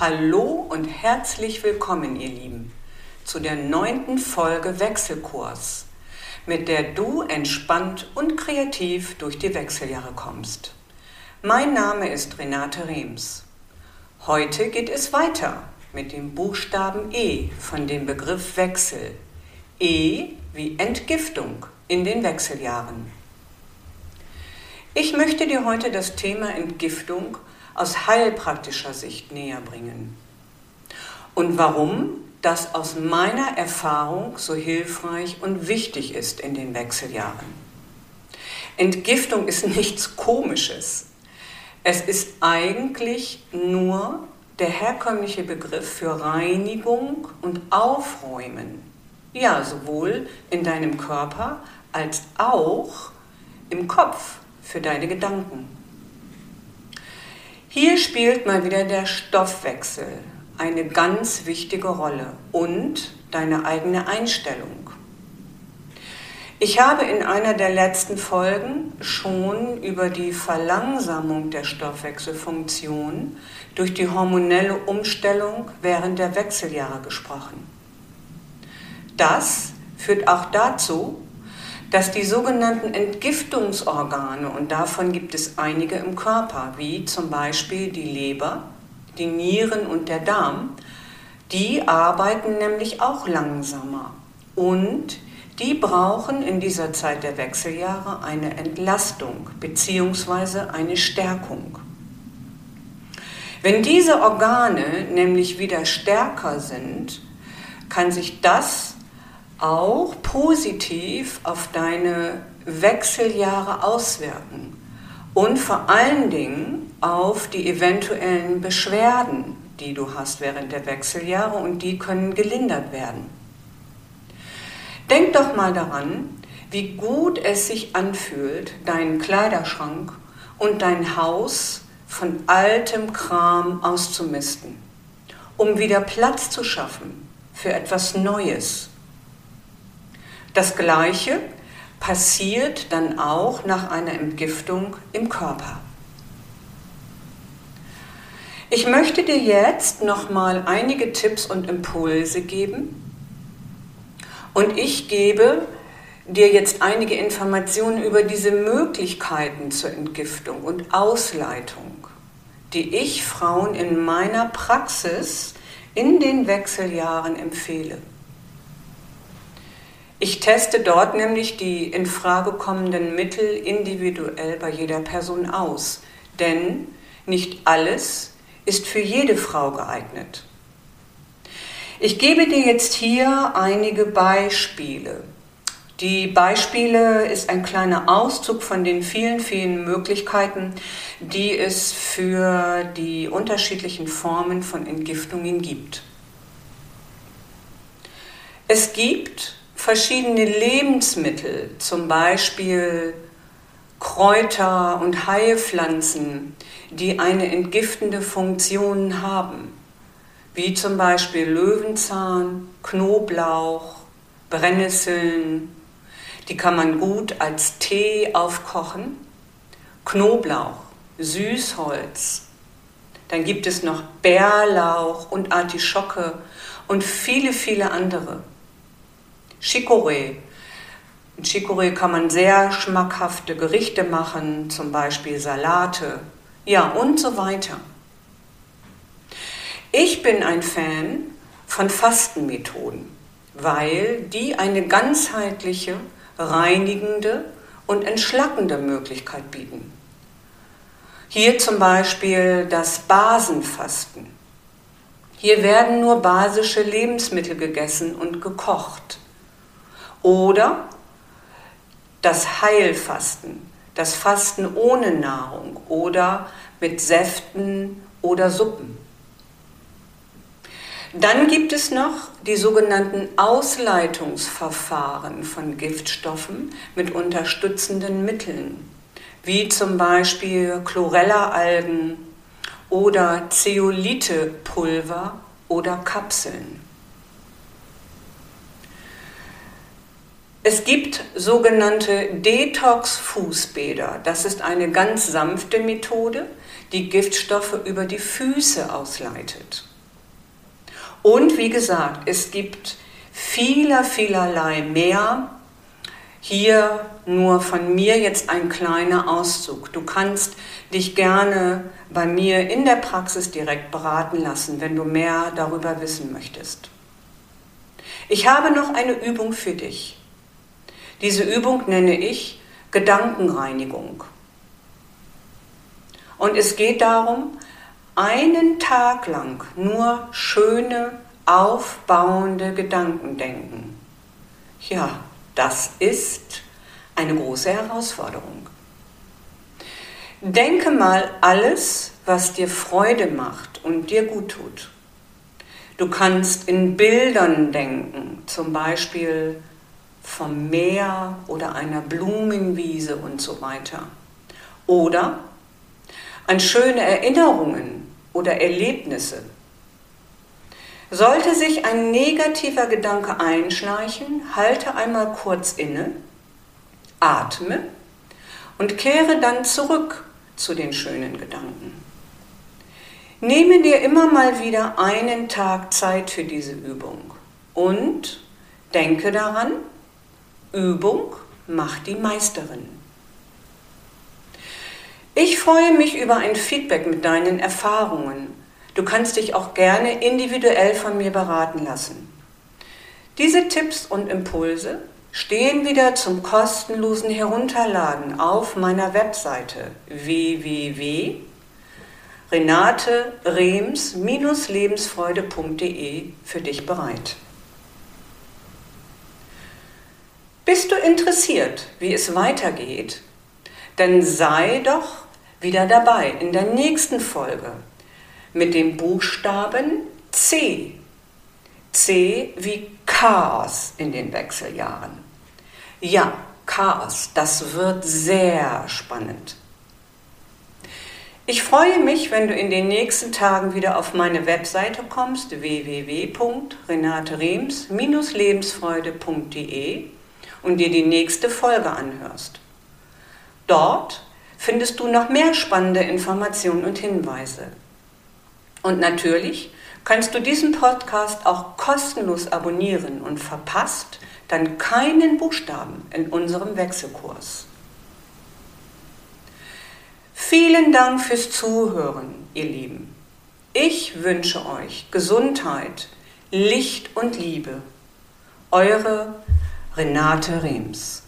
Hallo und herzlich willkommen, ihr Lieben, zu der neunten Folge Wechselkurs, mit der du entspannt und kreativ durch die Wechseljahre kommst. Mein Name ist Renate Rems. Heute geht es weiter mit dem Buchstaben E von dem Begriff Wechsel. E wie Entgiftung in den Wechseljahren. Ich möchte dir heute das Thema Entgiftung aus heilpraktischer Sicht näher bringen. Und warum das aus meiner Erfahrung so hilfreich und wichtig ist in den Wechseljahren. Entgiftung ist nichts Komisches. Es ist eigentlich nur der herkömmliche Begriff für Reinigung und Aufräumen. Ja, sowohl in deinem Körper als auch im Kopf für deine Gedanken. Hier spielt mal wieder der Stoffwechsel eine ganz wichtige Rolle und deine eigene Einstellung. Ich habe in einer der letzten Folgen schon über die Verlangsamung der Stoffwechselfunktion durch die hormonelle Umstellung während der Wechseljahre gesprochen. Das führt auch dazu, dass die sogenannten Entgiftungsorgane, und davon gibt es einige im Körper, wie zum Beispiel die Leber, die Nieren und der Darm, die arbeiten nämlich auch langsamer und die brauchen in dieser Zeit der Wechseljahre eine Entlastung bzw. eine Stärkung. Wenn diese Organe nämlich wieder stärker sind, kann sich das auch positiv auf deine Wechseljahre auswirken und vor allen Dingen auf die eventuellen Beschwerden, die du hast während der Wechseljahre und die können gelindert werden. Denk doch mal daran, wie gut es sich anfühlt, deinen Kleiderschrank und dein Haus von altem Kram auszumisten, um wieder Platz zu schaffen für etwas Neues das Gleiche passiert dann auch nach einer Entgiftung im Körper. Ich möchte dir jetzt nochmal einige Tipps und Impulse geben und ich gebe dir jetzt einige Informationen über diese Möglichkeiten zur Entgiftung und Ausleitung, die ich Frauen in meiner Praxis in den Wechseljahren empfehle. Ich teste dort nämlich die in Frage kommenden Mittel individuell bei jeder Person aus, denn nicht alles ist für jede Frau geeignet. Ich gebe dir jetzt hier einige Beispiele. Die Beispiele ist ein kleiner Auszug von den vielen, vielen Möglichkeiten, die es für die unterschiedlichen Formen von Entgiftungen gibt. Es gibt verschiedene Lebensmittel, zum Beispiel Kräuter und Heilpflanzen, die eine entgiftende Funktion haben, wie zum Beispiel Löwenzahn, Knoblauch, Brennnesseln. Die kann man gut als Tee aufkochen. Knoblauch, Süßholz. Dann gibt es noch Bärlauch und Artischocke und viele, viele andere. Chicorée. Mit Chicorée kann man sehr schmackhafte Gerichte machen, zum Beispiel Salate, ja und so weiter. Ich bin ein Fan von Fastenmethoden, weil die eine ganzheitliche, reinigende und entschlackende Möglichkeit bieten. Hier zum Beispiel das Basenfasten. Hier werden nur basische Lebensmittel gegessen und gekocht. Oder das Heilfasten, das Fasten ohne Nahrung oder mit Säften oder Suppen. Dann gibt es noch die sogenannten Ausleitungsverfahren von Giftstoffen mit unterstützenden Mitteln, wie zum Beispiel Chlorella-Algen oder Zeolite-Pulver oder Kapseln. Es gibt sogenannte Detox-Fußbäder. Das ist eine ganz sanfte Methode, die Giftstoffe über die Füße ausleitet. Und wie gesagt, es gibt vieler, vielerlei mehr. Hier nur von mir jetzt ein kleiner Auszug. Du kannst dich gerne bei mir in der Praxis direkt beraten lassen, wenn du mehr darüber wissen möchtest. Ich habe noch eine Übung für dich. Diese Übung nenne ich Gedankenreinigung. Und es geht darum, einen Tag lang nur schöne, aufbauende Gedanken denken. Ja, das ist eine große Herausforderung. Denke mal alles, was dir Freude macht und dir gut tut. Du kannst in Bildern denken, zum Beispiel vom Meer oder einer Blumenwiese und so weiter. Oder an schöne Erinnerungen oder Erlebnisse. Sollte sich ein negativer Gedanke einschleichen, halte einmal kurz inne, atme und kehre dann zurück zu den schönen Gedanken. Nehme dir immer mal wieder einen Tag Zeit für diese Übung und denke daran, Übung macht die Meisterin. Ich freue mich über ein Feedback mit deinen Erfahrungen. Du kannst dich auch gerne individuell von mir beraten lassen. Diese Tipps und Impulse stehen wieder zum kostenlosen Herunterladen auf meiner Webseite www.renate-rems-lebensfreude.de für dich bereit. Bist du interessiert, wie es weitergeht? Dann sei doch wieder dabei in der nächsten Folge mit dem Buchstaben C. C wie Chaos in den Wechseljahren. Ja, Chaos, das wird sehr spannend. Ich freue mich, wenn du in den nächsten Tagen wieder auf meine Webseite kommst, www.renaterems-lebensfreude.de und dir die nächste Folge anhörst. Dort findest du noch mehr spannende Informationen und Hinweise. Und natürlich kannst du diesen Podcast auch kostenlos abonnieren und verpasst dann keinen Buchstaben in unserem Wechselkurs. Vielen Dank fürs Zuhören, ihr Lieben. Ich wünsche euch Gesundheit, Licht und Liebe. Eure Renate Rems.